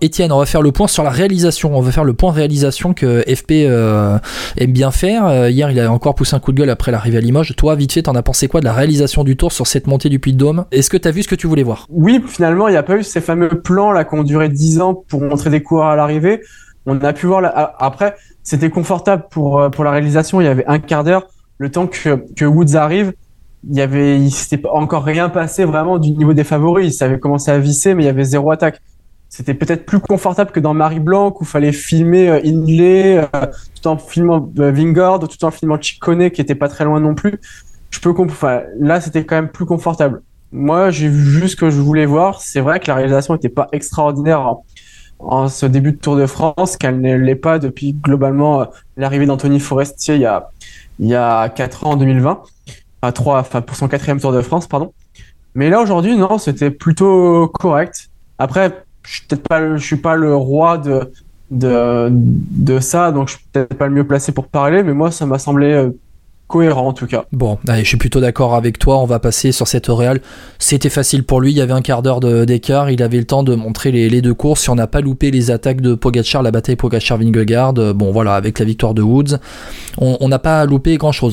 Étienne, on va faire le point sur la réalisation. On va faire le point réalisation que FP euh, aime bien faire. Euh, hier, il a encore poussé un coup de gueule après l'arrivée à Limoges. Toi, vite fait, t'en as pensé quoi de la réalisation du tour sur cette montée du Puy de Dôme Est-ce que t'as vu ce que tu voulais voir? Oui, finalement, il n'y a pas eu ces fameux plans là qui ont duré 10 ans pour montrer des coureurs à l'arrivée. On a pu voir après, c'était confortable pour euh, pour la réalisation. Il y avait un quart d'heure, le temps que que Woods arrive. Il y avait, s'était encore rien passé vraiment du niveau des favoris. Ça avait commencé à visser, mais il y avait zéro attaque c'était peut-être plus confortable que dans Marie Blanc où fallait filmer euh, euh, tout en filmant euh, Vingard, tout en filmant Chicone qui était pas très loin non plus. Je peux enfin, là c'était quand même plus confortable. Moi, j'ai vu juste ce que je voulais voir. C'est vrai que la réalisation n'était pas extraordinaire en, ce début de Tour de France, qu'elle ne l'est pas depuis globalement l'arrivée d'Anthony Forestier il y a il y a 4 ans en 2020, à 3, enfin pour son quatrième Tour de France, pardon. Mais là aujourd'hui, non, c'était plutôt correct. Après, je suis peut-être pas, je suis pas le roi de, ça, donc je suis peut-être pas le mieux placé pour parler, mais moi, ça m'a semblé euh, cohérent en tout cas. Bon, allez, je suis plutôt d'accord avec toi. On va passer sur cette Real. C'était facile pour lui. Il y avait un quart d'heure d'écart. Il avait le temps de montrer les, les deux courses. Si on n'a pas loupé les attaques de Pogacar, la bataille Pogacar-Vingegaard, euh, bon voilà, avec la victoire de Woods, on n'a pas loupé grand chose.